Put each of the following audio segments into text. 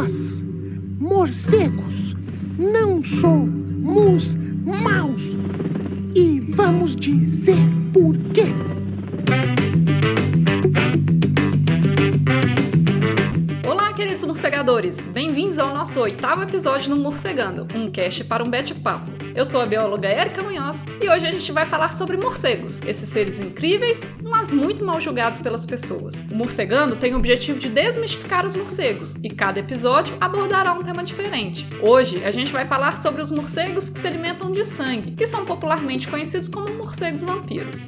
Nós, morcegos, não somos maus. E vamos dizer por quê. Olá, queridos morcegadores! Bem-vindos ao nosso oitavo episódio no Morcegando, um cast para um bate-papo. Eu sou a bióloga Erika Munhoz e hoje a gente vai falar sobre morcegos, esses seres incríveis, mas muito mal julgados pelas pessoas. O Morcegando tem o objetivo de desmistificar os morcegos e cada episódio abordará um tema diferente. Hoje a gente vai falar sobre os morcegos que se alimentam de sangue, que são popularmente conhecidos como morcegos vampiros.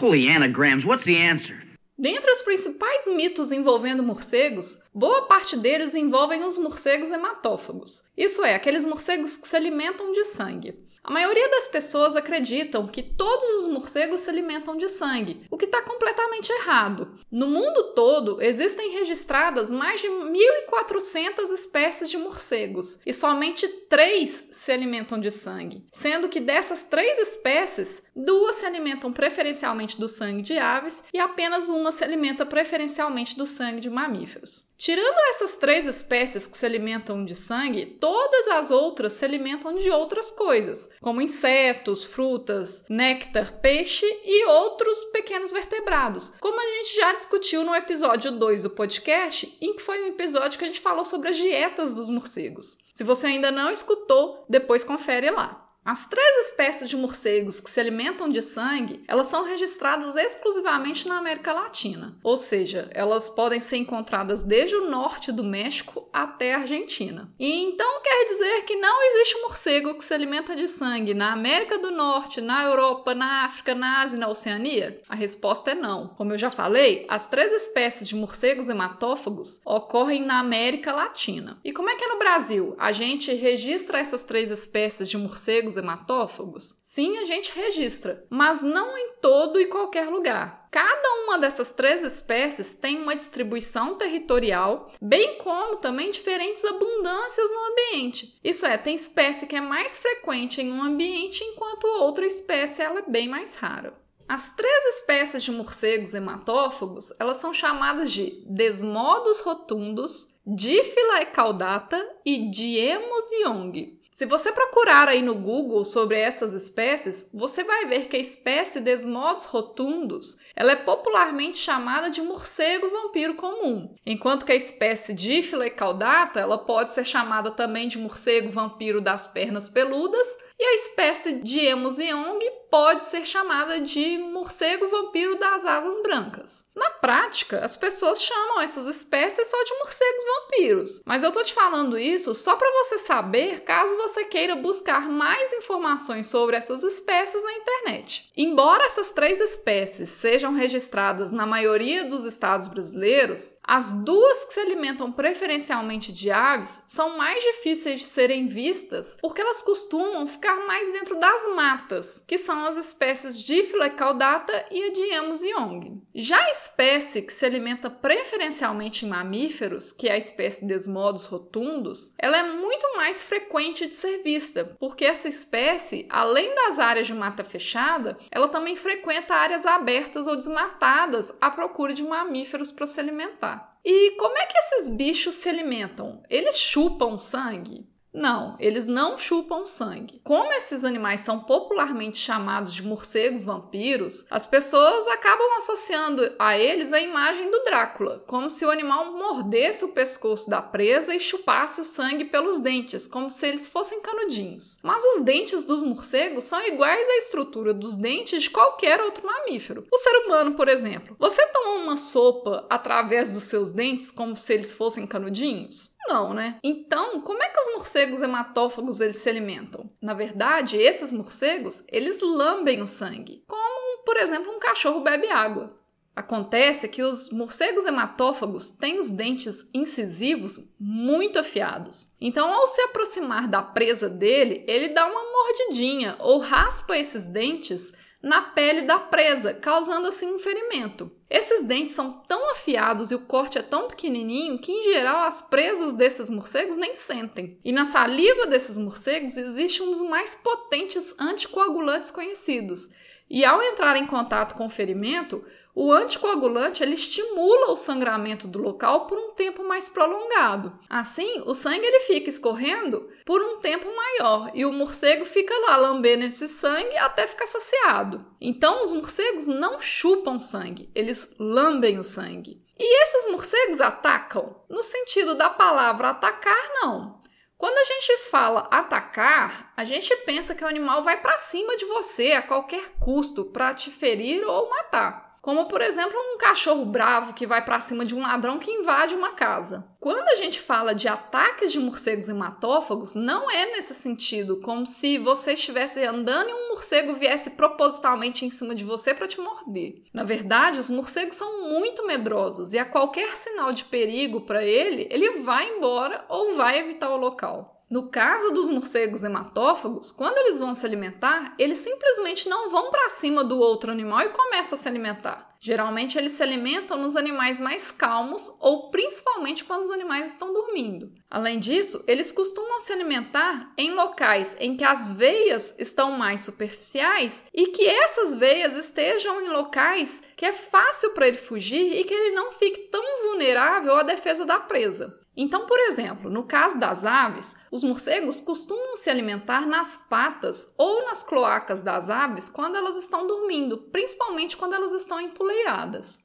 Holy anagrams, what's the answer? Dentre os principais mitos envolvendo morcegos, boa parte deles envolvem os morcegos hematófagos, isso é, aqueles morcegos que se alimentam de sangue. A maioria das pessoas acreditam que todos os morcegos se alimentam de sangue, o que está completamente errado. No mundo todo, existem registradas mais de 1.400 espécies de morcegos e somente três se alimentam de sangue, sendo que dessas três espécies, duas se alimentam preferencialmente do sangue de aves e apenas uma se alimenta preferencialmente do sangue de mamíferos. Tirando essas três espécies que se alimentam de sangue, todas as outras se alimentam de outras coisas, como insetos, frutas, néctar, peixe e outros pequenos vertebrados, como a gente já discutiu no episódio 2 do podcast, em que foi um episódio que a gente falou sobre as dietas dos morcegos. Se você ainda não escutou, depois confere lá. As três espécies de morcegos que se alimentam de sangue, elas são registradas exclusivamente na América Latina, ou seja, elas podem ser encontradas desde o norte do México até a Argentina. E então quer dizer que não existe morcego que se alimenta de sangue na América do Norte, na Europa, na África, na Ásia e na Oceania? A resposta é não. Como eu já falei, as três espécies de morcegos hematófagos ocorrem na América Latina. E como é que é no Brasil? A gente registra essas três espécies de morcegos hematófagos? Sim, a gente registra, mas não em todo e qualquer lugar. Cada uma dessas três espécies tem uma distribuição territorial, bem como também diferentes abundâncias no ambiente. Isso é, tem espécie que é mais frequente em um ambiente, enquanto outra espécie ela é bem mais rara. As três espécies de morcegos hematófagos, elas são chamadas de Desmodos rotundos, Diphyla caudata e Diemus yong. Se você procurar aí no Google sobre essas espécies, você vai ver que a espécie Desmodos rotundos ela é popularmente chamada de morcego vampiro comum, enquanto que a espécie Diphyla caudata ela pode ser chamada também de morcego vampiro das pernas peludas e a espécie de Emus yong pode ser chamada de morcego vampiro das asas brancas. Na prática, as pessoas chamam essas espécies só de morcegos vampiros, mas eu tô te falando isso só para você saber caso você queira buscar mais informações sobre essas espécies na internet. Embora essas três espécies sejam registradas na maioria dos estados brasileiros, as duas que se alimentam preferencialmente de aves são mais difíceis de serem vistas porque elas costumam ficar mais dentro das matas, que são as espécies Diphyla caudata e a de Emus yong. Já espécie que se alimenta preferencialmente em mamíferos, que é a espécie Desmodos rotundos, ela é muito mais frequente de ser vista, porque essa espécie, além das áreas de mata fechada, ela também frequenta áreas abertas ou desmatadas à procura de mamíferos para se alimentar. E como é que esses bichos se alimentam? Eles chupam sangue? Não, eles não chupam sangue. Como esses animais são popularmente chamados de morcegos vampiros, as pessoas acabam associando a eles a imagem do Drácula, como se o animal mordesse o pescoço da presa e chupasse o sangue pelos dentes, como se eles fossem canudinhos. Mas os dentes dos morcegos são iguais à estrutura dos dentes de qualquer outro mamífero. O ser humano, por exemplo, você toma uma sopa através dos seus dentes como se eles fossem canudinhos? Não, né? Então, como é que os morcegos hematófagos eles se alimentam? Na verdade, esses morcegos, eles lambem o sangue, como, por exemplo, um cachorro bebe água. Acontece que os morcegos hematófagos têm os dentes incisivos muito afiados. Então, ao se aproximar da presa dele, ele dá uma mordidinha ou raspa esses dentes na pele da presa, causando assim um ferimento. Esses dentes são tão afiados e o corte é tão pequenininho que, em geral, as presas desses morcegos nem sentem. E na saliva desses morcegos existe um dos mais potentes anticoagulantes conhecidos. E ao entrar em contato com o ferimento, O anticoagulante ele estimula o sangramento do local por um tempo mais prolongado. Assim, o sangue ele fica escorrendo por um tempo maior e o morcego fica lá lambendo esse sangue até ficar saciado. Então, os morcegos não chupam sangue, eles lambem o sangue. E esses morcegos atacam? No sentido da palavra atacar, não. Quando a gente fala atacar, a gente pensa que o animal vai para cima de você a qualquer custo para te ferir ou matar como por exemplo um cachorro bravo que vai para cima de um ladrão que invade uma casa. Quando a gente fala de ataques de morcegos hematófagos, não é nesse sentido, como se você estivesse andando e um morcego viesse propositalmente em cima de você para te morder. Na verdade, os morcegos são muito medrosos e a qualquer sinal de perigo para ele, ele vai embora ou vai evitar o local. No caso dos morcegos hematófagos, quando eles vão se alimentar, eles simplesmente não vão para cima do outro animal e começam a se alimentar. Geralmente eles se alimentam nos animais mais calmos ou principalmente quando os animais estão dormindo. Além disso, eles costumam se alimentar em locais em que as veias estão mais superficiais e que essas veias estejam em locais que é fácil para ele fugir e que ele não fique tão vulnerável à defesa da presa. Então, por exemplo, no caso das aves, os morcegos costumam se alimentar nas patas ou nas cloacas das aves quando elas estão dormindo, principalmente quando elas estão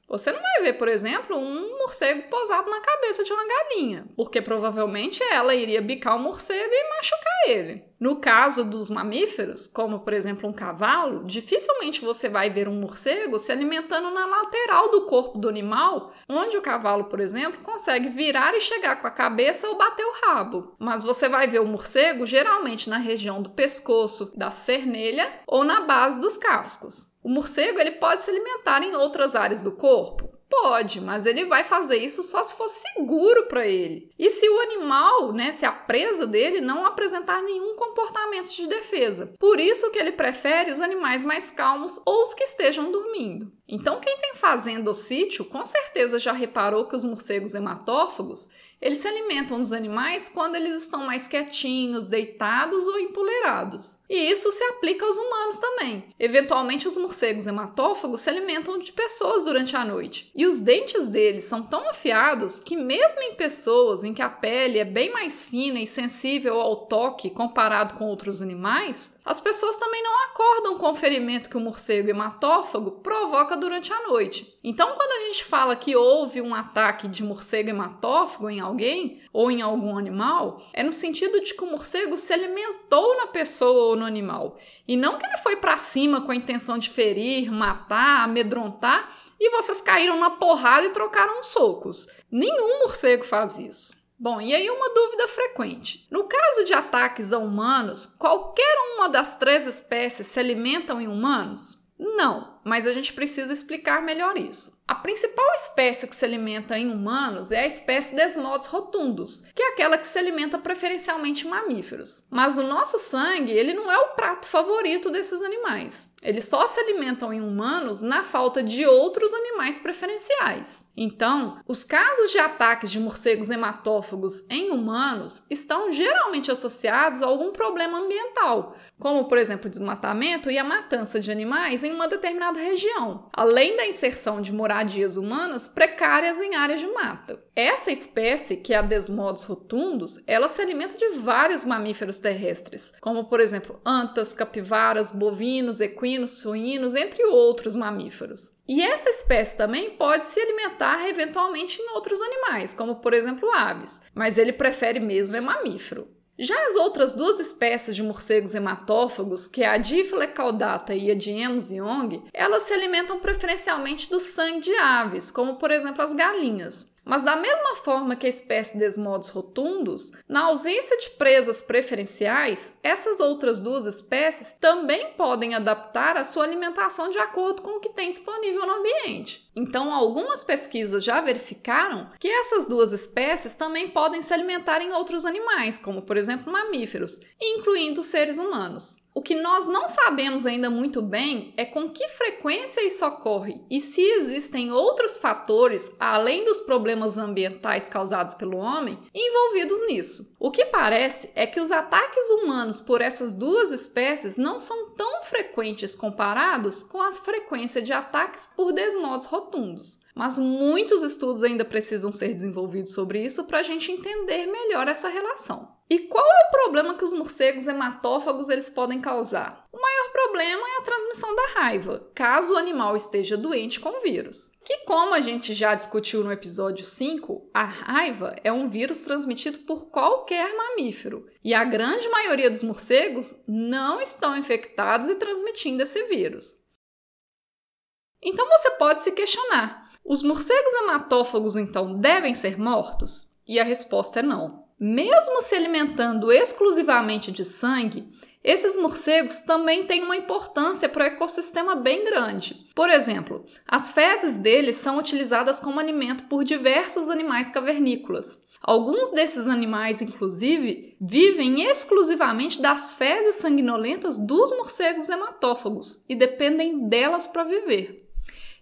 Você não vai ver, por exemplo, um morcego posado na cabeça de uma galinha, porque provavelmente ela iria bicar o morcego e machucar ele. No caso dos mamíferos, como por exemplo um cavalo, dificilmente você vai ver um morcego se alimentando na lateral do corpo do animal, onde o cavalo, por exemplo, consegue virar e chegar com a cabeça ou bater o rabo. Mas você vai ver o morcego geralmente na região do pescoço, da cernelha ou na base dos cascos. O morcego ele pode se alimentar em outras áreas do corpo? Pode, mas ele vai fazer isso só se for seguro para ele. E se o animal, né, se a presa dele não apresentar nenhum comportamento de defesa. Por isso que ele prefere os animais mais calmos ou os que estejam dormindo. Então, quem tem fazenda ou sítio, com certeza já reparou que os morcegos hematófagos eles se alimentam dos animais quando eles estão mais quietinhos, deitados ou empoleirados. E isso se aplica aos humanos também. Eventualmente, os morcegos hematófagos se alimentam de pessoas durante a noite. E os dentes deles são tão afiados que, mesmo em pessoas em que a pele é bem mais fina e sensível ao toque comparado com outros animais, as pessoas também não acordam com o ferimento que o morcego hematófago provoca durante a noite. Então, quando a gente fala que houve um ataque de morcego hematófago em alguém ou em algum animal, é no sentido de que o morcego se alimentou na pessoa ou no animal, e não que ele foi para cima com a intenção de ferir, matar, amedrontar e vocês caíram na porrada e trocaram socos. Nenhum morcego faz isso. Bom, e aí uma dúvida frequente. No caso de ataques a humanos, qualquer uma das três espécies se alimentam em humanos? Não, mas a gente precisa explicar melhor isso. A principal espécie que se alimenta em humanos é a espécie Desmodos rotundos, que é aquela que se alimenta preferencialmente em mamíferos. Mas o nosso sangue, ele não é o prato favorito desses animais. Eles só se alimentam em humanos na falta de outros animais preferenciais. Então, os casos de ataques de morcegos hematófagos em humanos estão geralmente associados a algum problema ambiental, como por exemplo desmatamento e a matança de animais em uma determinada região, além da inserção de moradias humanas precárias em áreas de mata. Essa espécie, que é a Desmodos rotundos, ela se alimenta de vários mamíferos terrestres, como por exemplo antas, capivaras, bovinos, equinos, suínos, entre outros mamíferos. E essa espécie também pode se alimentar eventualmente em outros animais, como por exemplo aves, mas ele prefere mesmo é mamífero. Já as outras duas espécies de morcegos hematófagos, que é a Diphyla caudata e a Diemus young, elas se alimentam preferencialmente do sangue de aves, como por exemplo as galinhas. Mas da mesma forma que a espécie Desmodos rotundos, na ausência de presas preferenciais, essas outras duas espécies também podem adaptar a sua alimentação de acordo com o que tem disponível no ambiente. Então, algumas pesquisas já verificaram que essas duas espécies também podem se alimentar em outros animais, como por exemplo mamíferos, incluindo seres humanos. O que nós não sabemos ainda muito bem é com que frequência isso ocorre e se existem outros fatores, além dos problemas ambientais causados pelo homem, envolvidos nisso. O que parece é que os ataques humanos por essas duas espécies não são tão frequentes comparados com a frequência de ataques por desmodos rotundos. Mas muitos estudos ainda precisam ser desenvolvidos sobre isso para a gente entender melhor essa relação. E qual é o problema que os morcegos hematófagos eles podem causar? O maior problema é a transmissão da raiva, caso o animal esteja doente com o vírus. Que como a gente já discutiu no episódio 5, a raiva é um vírus transmitido por qualquer mamífero, e a grande maioria dos morcegos não estão infectados e transmitindo esse vírus. Então você pode se questionar: os morcegos hematófagos então devem ser mortos? E a resposta é não. Mesmo se alimentando exclusivamente de sangue, esses morcegos também têm uma importância para o ecossistema bem grande. Por exemplo, as fezes deles são utilizadas como alimento por diversos animais cavernícolas. Alguns desses animais, inclusive, vivem exclusivamente das fezes sanguinolentas dos morcegos hematófagos e dependem delas para viver.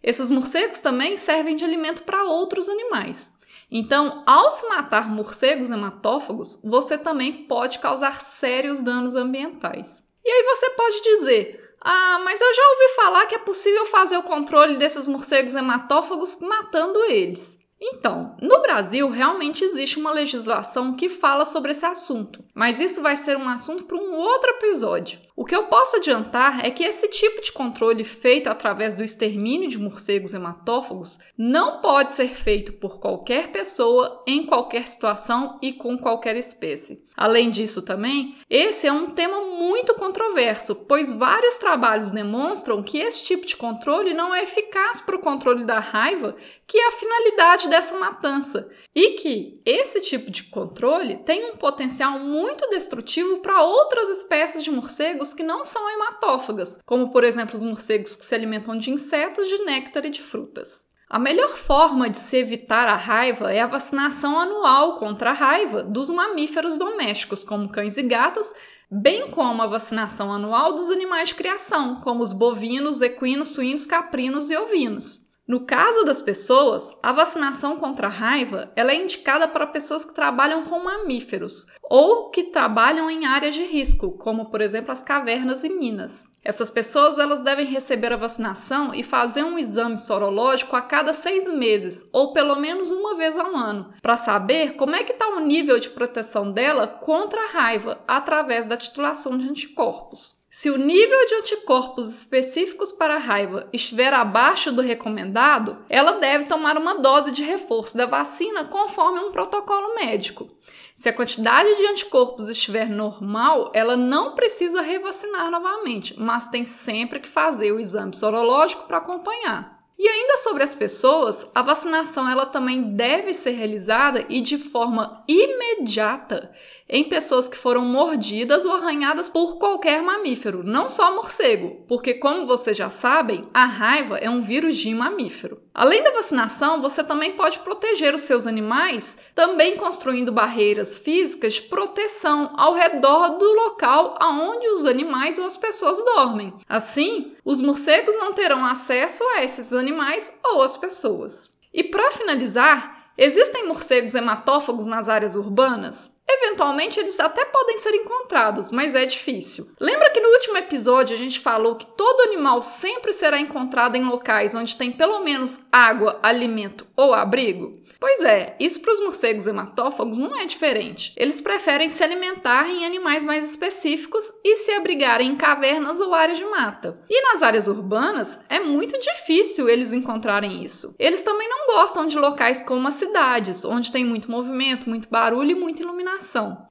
Esses morcegos também servem de alimento para outros animais. Então, ao se matar morcegos hematófagos, você também pode causar sérios danos ambientais. E aí você pode dizer: ah, mas eu já ouvi falar que é possível fazer o controle desses morcegos hematófagos matando eles. Então, no Brasil realmente existe uma legislação que fala sobre esse assunto, mas isso vai ser um assunto para um outro episódio. O que eu posso adiantar é que esse tipo de controle feito através do extermínio de morcegos hematófagos não pode ser feito por qualquer pessoa, em qualquer situação e com qualquer espécie. Além disso, também, esse é um tema muito controverso, pois vários trabalhos demonstram que esse tipo de controle não é eficaz para o controle da raiva, que é a finalidade dessa matança, e que esse tipo de controle tem um potencial muito destrutivo para outras espécies de morcegos que não são hematófagas, como por exemplo os morcegos que se alimentam de insetos, de néctar e de frutas. A melhor forma de se evitar a raiva é a vacinação anual contra a raiva dos mamíferos domésticos, como cães e gatos, bem como a vacinação anual dos animais de criação, como os bovinos, equinos, suínos, caprinos e ovinos. No caso das pessoas, a vacinação contra a raiva ela é indicada para pessoas que trabalham com mamíferos ou que trabalham em áreas de risco, como por exemplo as cavernas e minas. Essas pessoas elas devem receber a vacinação e fazer um exame sorológico a cada seis meses, ou pelo menos uma vez ao ano, para saber como é que está o nível de proteção dela contra a raiva através da titulação de anticorpos. Se o nível de anticorpos específicos para a raiva estiver abaixo do recomendado, ela deve tomar uma dose de reforço da vacina conforme um protocolo médico. Se a quantidade de anticorpos estiver normal, ela não precisa revacinar novamente, mas tem sempre que fazer o exame sorológico para acompanhar. E ainda sobre as pessoas, a vacinação ela também deve ser realizada e de forma imediata em pessoas que foram mordidas ou arranhadas por qualquer mamífero, não só morcego, porque como vocês já sabem, a raiva é um vírus de mamífero. Além da vacinação, você também pode proteger os seus animais, também construindo barreiras físicas de proteção ao redor do local aonde os animais ou as pessoas dormem. Assim, os morcegos não terão acesso a esses animais ou as pessoas. E para finalizar, existem morcegos hematófagos nas áreas urbanas? Eventualmente eles até podem ser encontrados, mas é difícil. Lembra que no último episódio a gente falou que todo animal sempre será encontrado em locais onde tem pelo menos água, alimento ou abrigo? Pois é, isso para os morcegos hematófagos não é diferente. Eles preferem se alimentar em animais mais específicos e se abrigarem em cavernas ou áreas de mata. E nas áreas urbanas é muito difícil eles encontrarem isso. Eles também não gostam de locais como as cidades, onde tem muito movimento, muito barulho e muita iluminação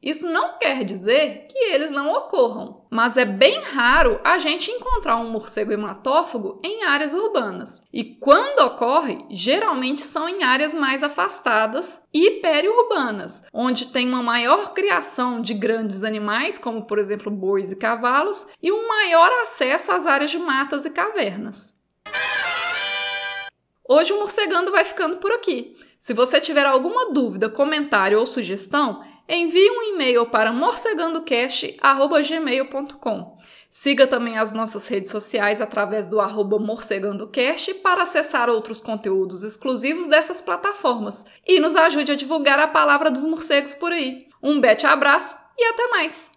isso não quer dizer que eles não ocorram, mas é bem raro a gente encontrar um morcego hematófago em áreas urbanas. E quando ocorre, geralmente são em áreas mais afastadas e periurbanas, onde tem uma maior criação de grandes animais, como por exemplo bois e cavalos, e um maior acesso às áreas de matas e cavernas. Hoje o Morcegando vai ficando por aqui. Se você tiver alguma dúvida, comentário ou sugestão, envie um e-mail para morcegandocast.gmail.com. Siga também as nossas redes sociais através do arroba morcegandocast para acessar outros conteúdos exclusivos dessas plataformas e nos ajude a divulgar a palavra dos morcegos por aí. Um bete abraço e até mais!